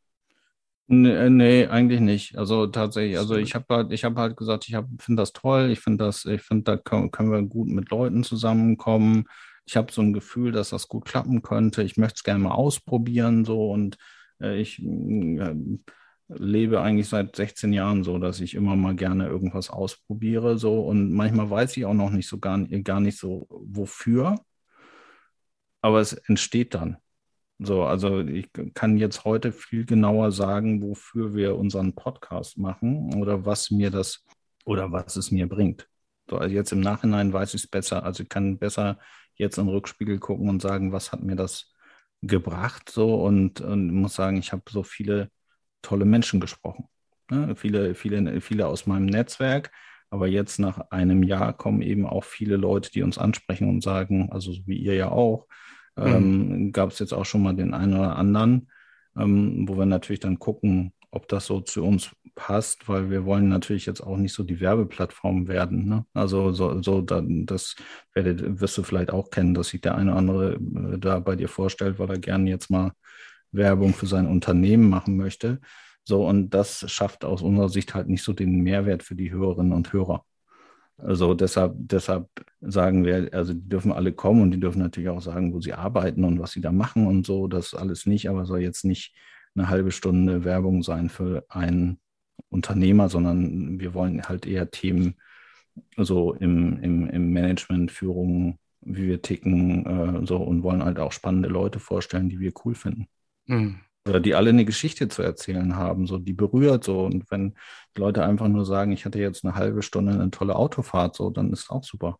Nee, äh, nee, eigentlich nicht. Also tatsächlich, also ich habe halt, ich habe halt gesagt, ich finde das toll, ich finde das, ich finde, da können, können wir gut mit Leuten zusammenkommen. Ich habe so ein Gefühl, dass das gut klappen könnte. Ich möchte es gerne mal ausprobieren, so und äh, ich äh, lebe eigentlich seit 16 Jahren so, dass ich immer mal gerne irgendwas ausprobiere, so und manchmal weiß ich auch noch nicht so gar, gar nicht so wofür, aber es entsteht dann. So, also ich kann jetzt heute viel genauer sagen, wofür wir unseren Podcast machen oder was mir das oder was es mir bringt. So, also jetzt im Nachhinein weiß ich es besser. Also ich kann besser jetzt in den Rückspiegel gucken und sagen, was hat mir das gebracht so und, und muss sagen, ich habe so viele tolle Menschen gesprochen. Ne? Viele, viele, viele aus meinem Netzwerk. Aber jetzt nach einem Jahr kommen eben auch viele Leute, die uns ansprechen und sagen, also wie ihr ja auch, ähm, mhm. Gab es jetzt auch schon mal den einen oder anderen, ähm, wo wir natürlich dann gucken, ob das so zu uns passt, weil wir wollen natürlich jetzt auch nicht so die Werbeplattform werden. Ne? Also so, so da, das werdet, wirst du vielleicht auch kennen, dass sich der eine oder andere äh, da bei dir vorstellt, weil er gerne jetzt mal Werbung für sein Unternehmen machen möchte. So, und das schafft aus unserer Sicht halt nicht so den Mehrwert für die Hörerinnen und Hörer. Also deshalb, deshalb sagen wir, also die dürfen alle kommen und die dürfen natürlich auch sagen, wo sie arbeiten und was sie da machen und so. Das alles nicht, aber soll jetzt nicht eine halbe Stunde Werbung sein für einen Unternehmer, sondern wir wollen halt eher Themen so im, im, im Management, Führung, wie wir ticken, äh, so und wollen halt auch spannende Leute vorstellen, die wir cool finden. Mhm oder die alle eine Geschichte zu erzählen haben, so die berührt so. Und wenn Leute einfach nur sagen, ich hatte jetzt eine halbe Stunde eine tolle Autofahrt, so, dann ist auch super.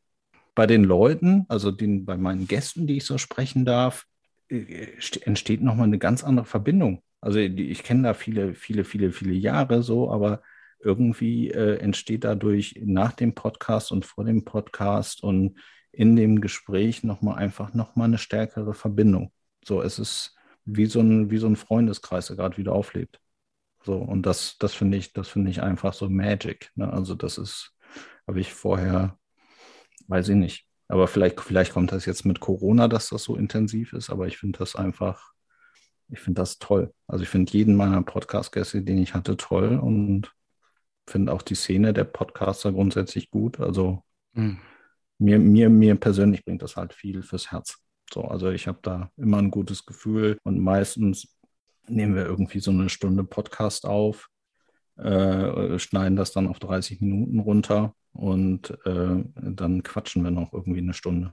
Bei den Leuten, also den, bei meinen Gästen, die ich so sprechen darf, äh, entsteht nochmal eine ganz andere Verbindung. Also ich kenne da viele, viele, viele, viele Jahre so, aber irgendwie äh, entsteht dadurch nach dem Podcast und vor dem Podcast und in dem Gespräch nochmal einfach nochmal eine stärkere Verbindung. So, es ist, wie so ein, wie so ein Freundeskreis, der gerade wieder auflebt. So, und das, das finde ich, das finde ich einfach so Magic. Ne? Also, das ist, habe ich vorher, weiß ich nicht. Aber vielleicht, vielleicht kommt das jetzt mit Corona, dass das so intensiv ist, aber ich finde das einfach, ich finde das toll. Also ich finde jeden meiner Podcast-Gäste, den ich hatte, toll und finde auch die Szene der Podcaster grundsätzlich gut. Also mhm. mir, mir, mir persönlich bringt das halt viel fürs Herz. So, also ich habe da immer ein gutes Gefühl und meistens nehmen wir irgendwie so eine Stunde Podcast auf. äh, schneiden das dann auf 30 Minuten runter und äh, dann quatschen wir noch irgendwie eine Stunde.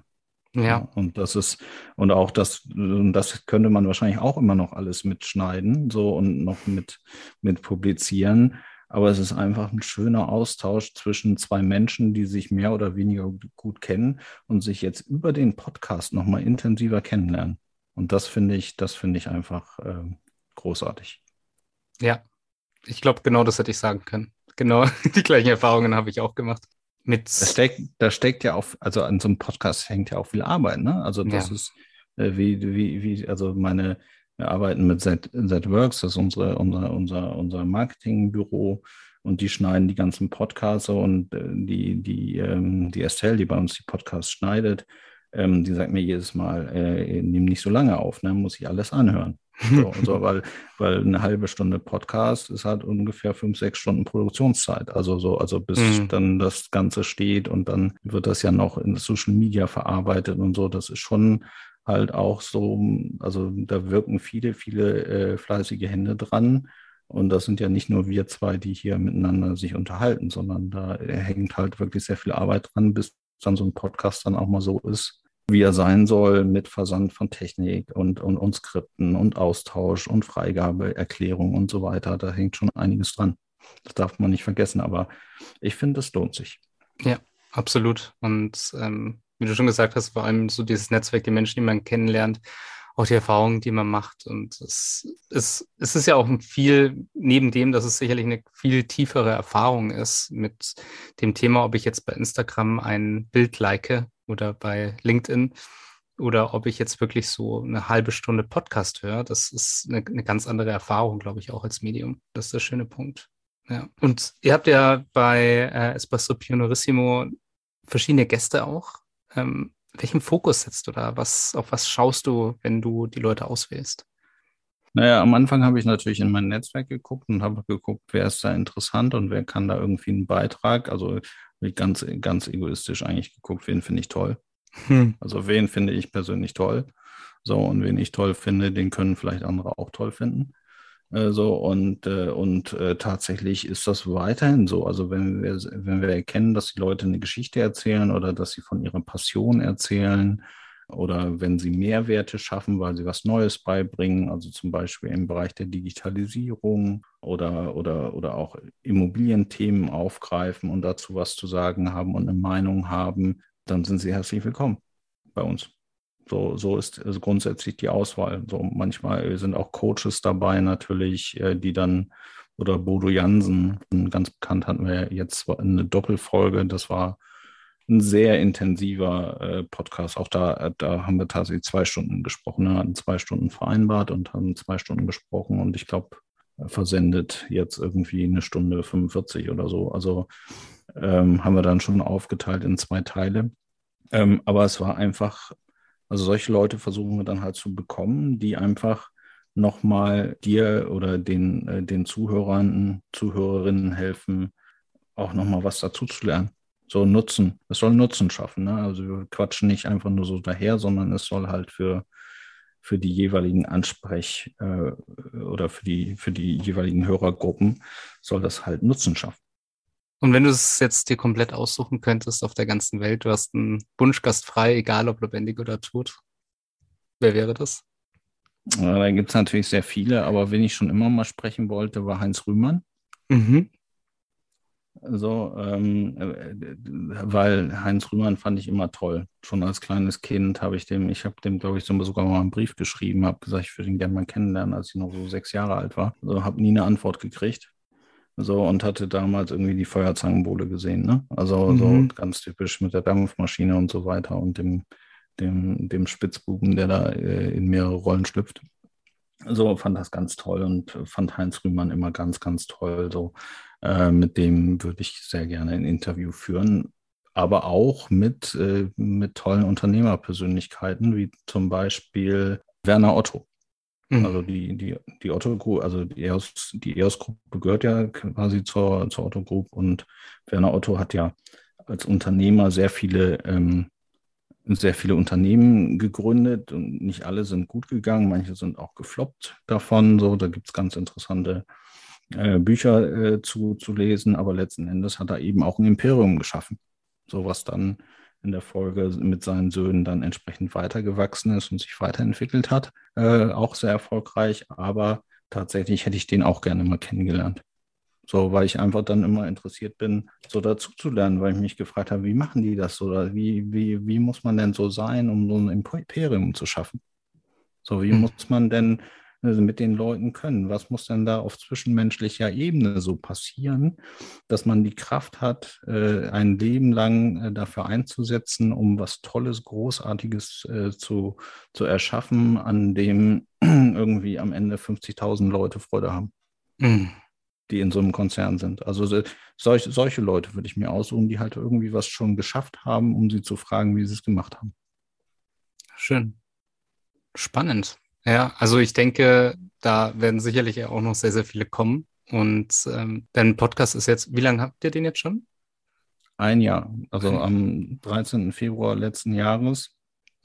Ja. Und das ist, und auch das, das könnte man wahrscheinlich auch immer noch alles mitschneiden, so und noch mit, mit publizieren. Aber es ist einfach ein schöner Austausch zwischen zwei Menschen, die sich mehr oder weniger gut kennen und sich jetzt über den Podcast nochmal intensiver kennenlernen. Und das finde ich, das finde ich einfach äh, großartig. Ja, ich glaube, genau das hätte ich sagen können. Genau die gleichen Erfahrungen habe ich auch gemacht. Mit da steckt, da steckt ja auch, also an so einem Podcast hängt ja auch viel Arbeit, ne? Also das ja. ist äh, wie, wie, wie, also meine, wir arbeiten mit ZWorks, das ist unsere, unser, unser, unser Marketingbüro und die schneiden die ganzen Podcasts und äh, die, die, ähm, die Estelle, die bei uns die Podcasts schneidet, ähm, die sagt mir jedes Mal, äh, nimm nicht so lange auf, ne? muss ich alles anhören. So, so, weil, weil eine halbe Stunde Podcast ist halt ungefähr fünf, sechs Stunden Produktionszeit. Also so, also bis mhm. dann das Ganze steht und dann wird das ja noch in Social Media verarbeitet und so. Das ist schon halt auch so, also da wirken viele, viele äh, fleißige Hände dran. Und das sind ja nicht nur wir zwei, die hier miteinander sich unterhalten, sondern da hängt halt wirklich sehr viel Arbeit dran, bis dann so ein Podcast dann auch mal so ist, wie er sein soll, mit Versand von Technik und, und, und Skripten und Austausch und Freigabeerklärung und so weiter. Da hängt schon einiges dran. Das darf man nicht vergessen, aber ich finde, es lohnt sich. Ja, absolut. Und ähm, wie du schon gesagt hast, vor allem so dieses Netzwerk, die Menschen, die man kennenlernt, auch die Erfahrungen, die man macht. Und es, es, es ist ja auch viel, neben dem, dass es sicherlich eine viel tiefere Erfahrung ist mit dem Thema, ob ich jetzt bei Instagram ein Bild like oder bei LinkedIn oder ob ich jetzt wirklich so eine halbe Stunde Podcast höre. Das ist eine, eine ganz andere Erfahrung, glaube ich, auch als Medium. Das ist der schöne Punkt. Ja. Und ihr habt ja bei äh, Espresso Pionerissimo verschiedene Gäste auch. Ähm, welchen Fokus setzt du da? Was, auf was schaust du, wenn du die Leute auswählst? Naja, am Anfang habe ich natürlich in mein Netzwerk geguckt und habe geguckt, wer ist da interessant und wer kann da irgendwie einen Beitrag. Also ich ganz, ganz egoistisch eigentlich geguckt, wen finde ich toll. Hm. Also wen finde ich persönlich toll. So, und wen ich toll finde, den können vielleicht andere auch toll finden. Äh, so und, äh, und äh, tatsächlich ist das weiterhin so. Also wenn wir, wenn wir erkennen, dass die Leute eine Geschichte erzählen oder dass sie von ihrer Passion erzählen oder wenn sie Mehrwerte schaffen, weil sie was Neues beibringen, also zum Beispiel im Bereich der Digitalisierung oder, oder, oder auch Immobilienthemen aufgreifen und dazu was zu sagen haben und eine Meinung haben, dann sind sie herzlich willkommen bei uns. So, so ist also grundsätzlich die Auswahl. So manchmal sind auch Coaches dabei natürlich, äh, die dann oder Bodo Jansen, ganz bekannt hatten wir jetzt eine Doppelfolge. Das war ein sehr intensiver äh, Podcast. Auch da, da haben wir tatsächlich zwei Stunden gesprochen. Wir hatten zwei Stunden vereinbart und haben zwei Stunden gesprochen und ich glaube, versendet jetzt irgendwie eine Stunde 45 oder so. Also ähm, haben wir dann schon aufgeteilt in zwei Teile. Ähm, aber es war einfach also solche Leute versuchen wir dann halt zu bekommen, die einfach nochmal dir oder den, äh, den Zuhörern, Zuhörerinnen helfen, auch nochmal was dazu zu lernen. So Nutzen. Es soll Nutzen schaffen. Ne? Also wir quatschen nicht einfach nur so daher, sondern es soll halt für, für die jeweiligen Ansprech- äh, oder für die, für die jeweiligen Hörergruppen soll das halt Nutzen schaffen. Und wenn du es jetzt dir komplett aussuchen könntest auf der ganzen Welt, du hast einen Wunschgast frei, egal ob lebendig oder tot, wer wäre das? Da gibt es natürlich sehr viele, aber wen ich schon immer mal sprechen wollte, war Heinz Rühmann. Mhm. So, ähm, äh, weil Heinz Rühmann fand ich immer toll. Schon als kleines Kind habe ich dem, ich habe dem, glaube ich, sogar mal einen Brief geschrieben, habe gesagt, ich würde ihn gerne mal kennenlernen, als ich noch so sechs Jahre alt war. Also habe nie eine Antwort gekriegt. So, und hatte damals irgendwie die Feuerzangenbowle gesehen, ne? Also mhm. so ganz typisch mit der Dampfmaschine und so weiter und dem, dem, dem Spitzbuben, der da äh, in mehrere Rollen schlüpft. So fand das ganz toll und fand Heinz Rühmann immer ganz, ganz toll. So, äh, mit dem würde ich sehr gerne ein Interview führen, aber auch mit, äh, mit tollen Unternehmerpersönlichkeiten, wie zum Beispiel Werner Otto. Mhm. Also die, die, die Otto Group, also die EOS, die EOS-Gruppe gehört ja quasi zur, zur Otto Group und Werner Otto hat ja als Unternehmer sehr viele, ähm, sehr viele Unternehmen gegründet und nicht alle sind gut gegangen, manche sind auch gefloppt davon. So, da gibt es ganz interessante äh, Bücher äh, zu, zu lesen, aber letzten Endes hat er eben auch ein Imperium geschaffen. So was dann in der Folge mit seinen Söhnen dann entsprechend weitergewachsen ist und sich weiterentwickelt hat. Äh, auch sehr erfolgreich, aber tatsächlich hätte ich den auch gerne mal kennengelernt. So, weil ich einfach dann immer interessiert bin, so dazu zu lernen, weil ich mich gefragt habe, wie machen die das oder wie, wie, wie muss man denn so sein, um so ein Imperium zu schaffen? So, wie hm. muss man denn also mit den Leuten können? Was muss denn da auf zwischenmenschlicher Ebene so passieren, dass man die Kraft hat, äh, ein Leben lang äh, dafür einzusetzen, um was Tolles, Großartiges äh, zu, zu erschaffen, an dem irgendwie am Ende 50.000 Leute Freude haben, mhm. Die in so einem Konzern sind. Also solche, solche Leute würde ich mir aussuchen, die halt irgendwie was schon geschafft haben, um sie zu fragen, wie sie es gemacht haben. Schön. Spannend. Ja, also ich denke, da werden sicherlich auch noch sehr, sehr viele kommen. Und ähm, dein Podcast ist jetzt, wie lange habt ihr den jetzt schon? Ein Jahr, also am 13. Februar letzten Jahres.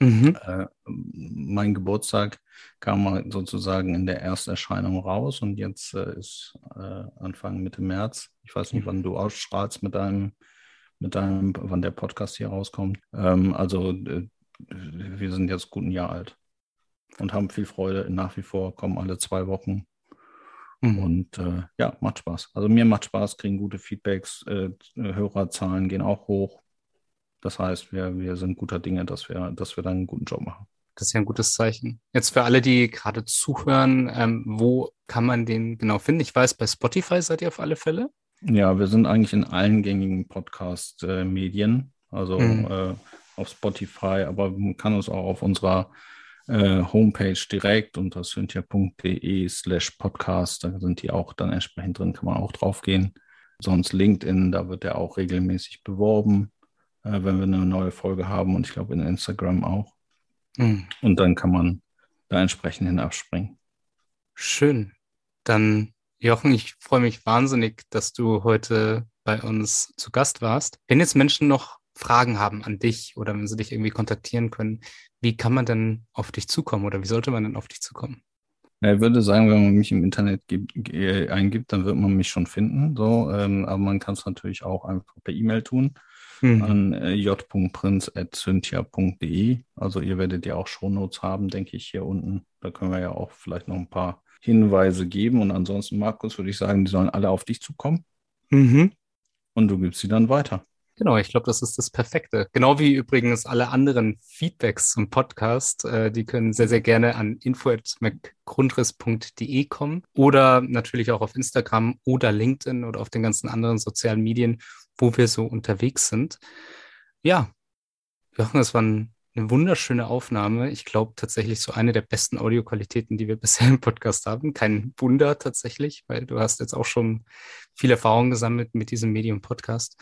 Mhm. Äh, mein Geburtstag kam sozusagen in der Ersterscheinung raus und jetzt äh, ist äh, Anfang Mitte März. Ich weiß nicht, wann du ausstrahlst mit deinem, mit deinem, wann der Podcast hier rauskommt. Ähm, also äh, wir sind jetzt gut ein Jahr alt und haben viel Freude. Nach wie vor kommen alle zwei Wochen. Mhm. Und äh, ja, macht Spaß. Also mir macht Spaß, kriegen gute Feedbacks, äh, Hörerzahlen gehen auch hoch. Das heißt, wir, wir sind guter Dinge, dass wir, dass wir dann einen guten Job machen. Das ist ja ein gutes Zeichen. Jetzt für alle, die gerade zuhören, ähm, wo kann man den genau finden? Ich weiß, bei Spotify seid ihr auf alle Fälle. Ja, wir sind eigentlich in allen gängigen Podcast-Medien, also mhm. äh, auf Spotify, aber man kann uns auch auf unserer äh, Homepage direkt unter cynthia.de slash podcast. Da sind die auch dann entsprechend drin, kann man auch drauf gehen. Sonst LinkedIn, da wird er auch regelmäßig beworben, äh, wenn wir eine neue Folge haben und ich glaube in Instagram auch. Mhm. Und dann kann man da entsprechend hin abspringen. Schön. Dann, Jochen, ich freue mich wahnsinnig, dass du heute bei uns zu Gast warst. Wenn jetzt Menschen noch Fragen haben an dich oder wenn sie dich irgendwie kontaktieren können, wie kann man denn auf dich zukommen oder wie sollte man denn auf dich zukommen? Ja, ich würde sagen, wenn man mich im Internet gibt, eingibt, dann wird man mich schon finden. So, ähm, aber man kann es natürlich auch einfach per E-Mail tun mhm. an äh, j.prinz.cynthia.de. Also ihr werdet ja auch Shownotes haben, denke ich, hier unten. Da können wir ja auch vielleicht noch ein paar Hinweise geben. Und ansonsten, Markus, würde ich sagen, die sollen alle auf dich zukommen. Mhm. Und du gibst sie dann weiter. Genau, ich glaube, das ist das Perfekte. Genau wie übrigens alle anderen Feedbacks zum Podcast. Äh, die können sehr, sehr gerne an info.mcgrundriss.de kommen oder natürlich auch auf Instagram oder LinkedIn oder auf den ganzen anderen sozialen Medien, wo wir so unterwegs sind. Ja, Jochen, das war ein, eine wunderschöne Aufnahme. Ich glaube tatsächlich so eine der besten Audioqualitäten, die wir bisher im Podcast haben. Kein Wunder tatsächlich, weil du hast jetzt auch schon viel Erfahrung gesammelt mit diesem Medium-Podcast.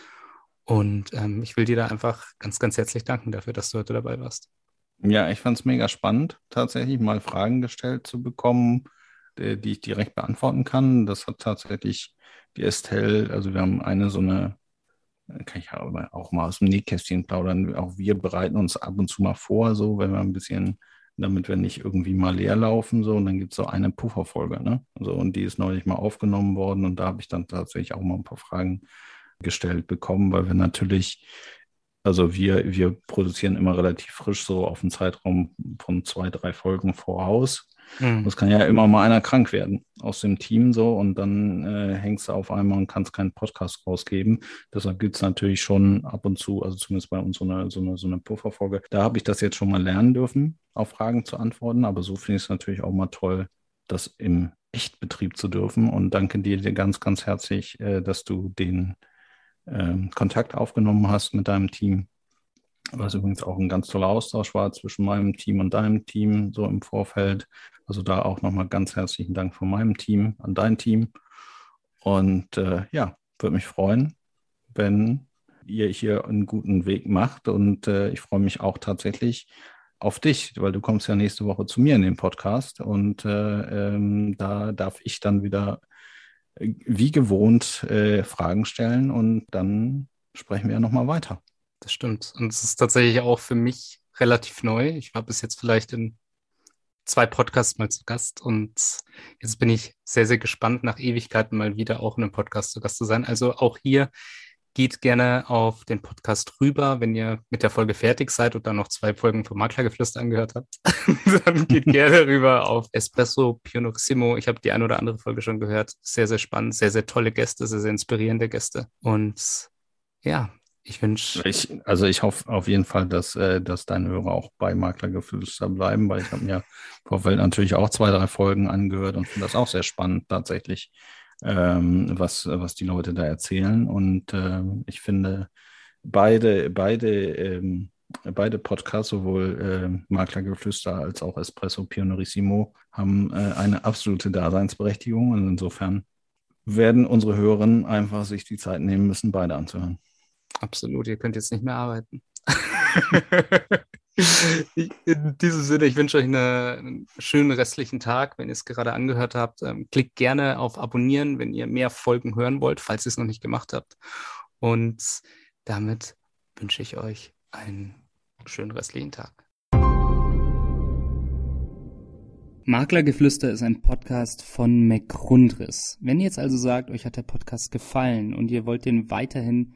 Und ähm, ich will dir da einfach ganz, ganz herzlich danken dafür, dass du heute dabei warst. Ja, ich fand es mega spannend, tatsächlich mal Fragen gestellt zu bekommen, die, die, ich direkt beantworten kann. Das hat tatsächlich die Estelle, also wir haben eine so eine, kann ich auch mal aus dem Nähkästchen plaudern, auch wir bereiten uns ab und zu mal vor, so wenn wir ein bisschen, damit wir nicht irgendwie mal leer laufen, so, und dann gibt es so eine Pufferfolge, ne? So, und die ist neulich mal aufgenommen worden und da habe ich dann tatsächlich auch mal ein paar Fragen gestellt bekommen, weil wir natürlich, also wir, wir produzieren immer relativ frisch so auf einen Zeitraum von zwei, drei Folgen voraus. Mhm. kann ja immer mal einer krank werden aus dem Team so und dann äh, hängst du auf einmal und kannst keinen Podcast rausgeben. Deshalb gibt es natürlich schon ab und zu, also zumindest bei uns so eine, so eine, so eine Pufferfolge. Da habe ich das jetzt schon mal lernen dürfen, auf Fragen zu antworten, aber so finde ich es natürlich auch mal toll, das im Echtbetrieb zu dürfen und danke dir ganz, ganz herzlich, äh, dass du den ähm, Kontakt aufgenommen hast mit deinem Team. Was übrigens auch ein ganz toller Austausch war zwischen meinem Team und deinem Team, so im Vorfeld. Also da auch nochmal ganz herzlichen Dank von meinem Team an dein Team. Und äh, ja, würde mich freuen, wenn ihr hier einen guten Weg macht. Und äh, ich freue mich auch tatsächlich auf dich, weil du kommst ja nächste Woche zu mir in den Podcast. Und äh, ähm, da darf ich dann wieder wie gewohnt äh, Fragen stellen und dann sprechen wir ja nochmal weiter. Das stimmt. Und es ist tatsächlich auch für mich relativ neu. Ich war bis jetzt vielleicht in zwei Podcasts mal zu Gast und jetzt bin ich sehr, sehr gespannt, nach Ewigkeiten mal wieder auch in einem Podcast zu Gast zu sein. Also auch hier geht gerne auf den Podcast rüber, wenn ihr mit der Folge fertig seid und dann noch zwei Folgen vom Maklergeflüster angehört habt. dann geht gerne rüber auf Espresso Pionoximo. Ich habe die eine oder andere Folge schon gehört. Sehr, sehr spannend, sehr, sehr tolle Gäste, sehr, sehr inspirierende Gäste. Und ja, ich wünsche. Also ich hoffe auf jeden Fall, dass, äh, dass deine Hörer auch bei Maklergeflüster bleiben, weil ich habe mir Vorfeld natürlich auch zwei, drei Folgen angehört und finde das auch sehr spannend tatsächlich ähm, was, was die Leute da erzählen. Und ähm, ich finde, beide, beide, ähm, beide Podcasts, sowohl äh, Maklergeflüster als auch Espresso Pionerissimo, haben äh, eine absolute Daseinsberechtigung. Und insofern werden unsere Hörerinnen einfach sich die Zeit nehmen müssen, beide anzuhören. Absolut, ihr könnt jetzt nicht mehr arbeiten. In diesem Sinne, ich wünsche euch eine, einen schönen restlichen Tag. Wenn ihr es gerade angehört habt, ähm, klickt gerne auf Abonnieren, wenn ihr mehr Folgen hören wollt, falls ihr es noch nicht gemacht habt. Und damit wünsche ich euch einen schönen restlichen Tag. Maklergeflüster ist ein Podcast von McRundris. Wenn ihr jetzt also sagt, euch hat der Podcast gefallen und ihr wollt den weiterhin